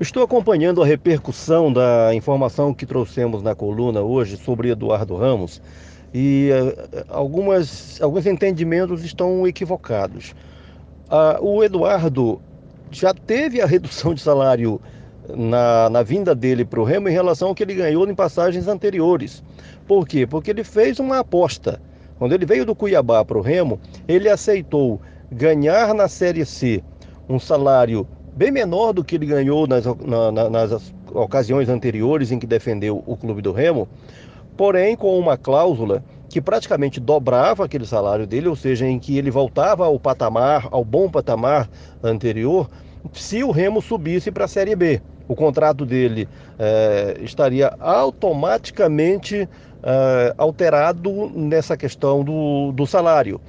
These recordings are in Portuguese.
Estou acompanhando a repercussão da informação que trouxemos na coluna hoje sobre Eduardo Ramos e uh, algumas, alguns entendimentos estão equivocados. Uh, o Eduardo já teve a redução de salário na, na vinda dele para o Remo em relação ao que ele ganhou em passagens anteriores. Por quê? Porque ele fez uma aposta. Quando ele veio do Cuiabá para o Remo, ele aceitou ganhar na Série C um salário bem menor do que ele ganhou nas, na, nas ocasiões anteriores em que defendeu o clube do Remo, porém com uma cláusula que praticamente dobrava aquele salário dele, ou seja, em que ele voltava ao patamar, ao bom patamar anterior, se o Remo subisse para a Série B. O contrato dele é, estaria automaticamente é, alterado nessa questão do, do salário.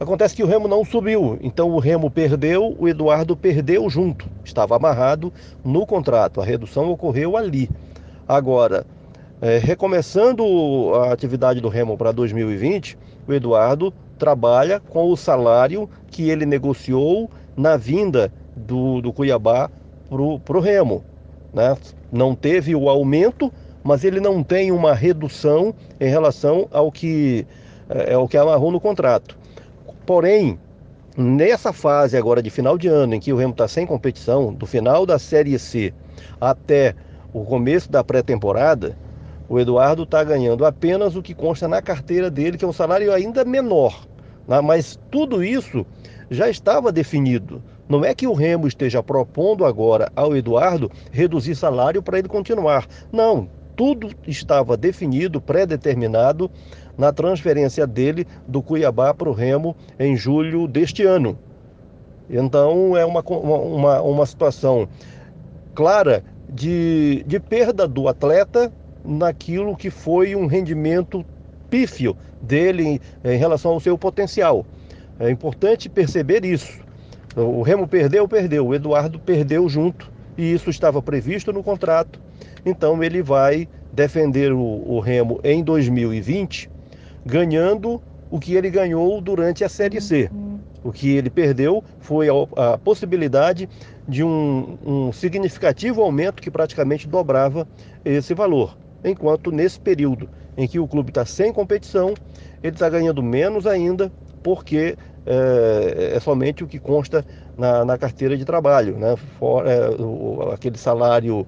Acontece que o Remo não subiu, então o Remo perdeu, o Eduardo perdeu junto. Estava amarrado no contrato, a redução ocorreu ali. Agora, é, recomeçando a atividade do Remo para 2020, o Eduardo trabalha com o salário que ele negociou na vinda do, do Cuiabá para o Remo. Né? Não teve o aumento, mas ele não tem uma redução em relação ao que, é, ao que amarrou no contrato. Porém, nessa fase agora de final de ano, em que o Remo está sem competição, do final da Série C até o começo da pré-temporada, o Eduardo está ganhando apenas o que consta na carteira dele, que é um salário ainda menor. Né? Mas tudo isso já estava definido. Não é que o Remo esteja propondo agora ao Eduardo reduzir salário para ele continuar. Não, tudo estava definido, pré-determinado na transferência dele do Cuiabá para o Remo em julho deste ano. Então é uma, uma, uma situação clara de, de perda do atleta naquilo que foi um rendimento pífio dele em, em relação ao seu potencial. É importante perceber isso. O Remo perdeu, perdeu. O Eduardo perdeu junto e isso estava previsto no contrato. Então ele vai defender o, o Remo em 2020 ganhando o que ele ganhou durante a Série C. Uhum. O que ele perdeu foi a, a possibilidade de um, um, significativo aumento que praticamente dobrava esse valor. Enquanto nesse período em que o clube está sem competição, ele está ganhando menos ainda, porque é, é, somente o que consta na, na carteira de trabalho. Né? For, é, o, aquele salário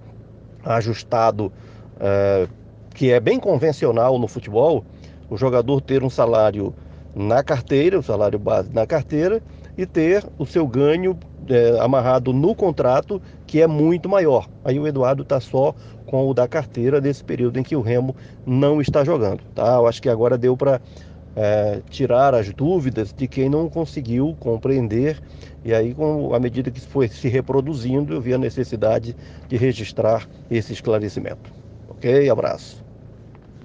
ajustado, é, que é bem convencional no futebol, o jogador ter um salário na carteira, o salário base na carteira, e ter o seu ganho é, amarrado no contrato, que é muito maior. Aí o Eduardo está só com o da carteira nesse período em que o Remo não está jogando. Tá? Eu acho que agora deu para é, tirar as dúvidas de quem não conseguiu compreender. E aí, com, à medida que foi se reproduzindo, eu vi a necessidade de registrar esse esclarecimento. Ok? Abraço.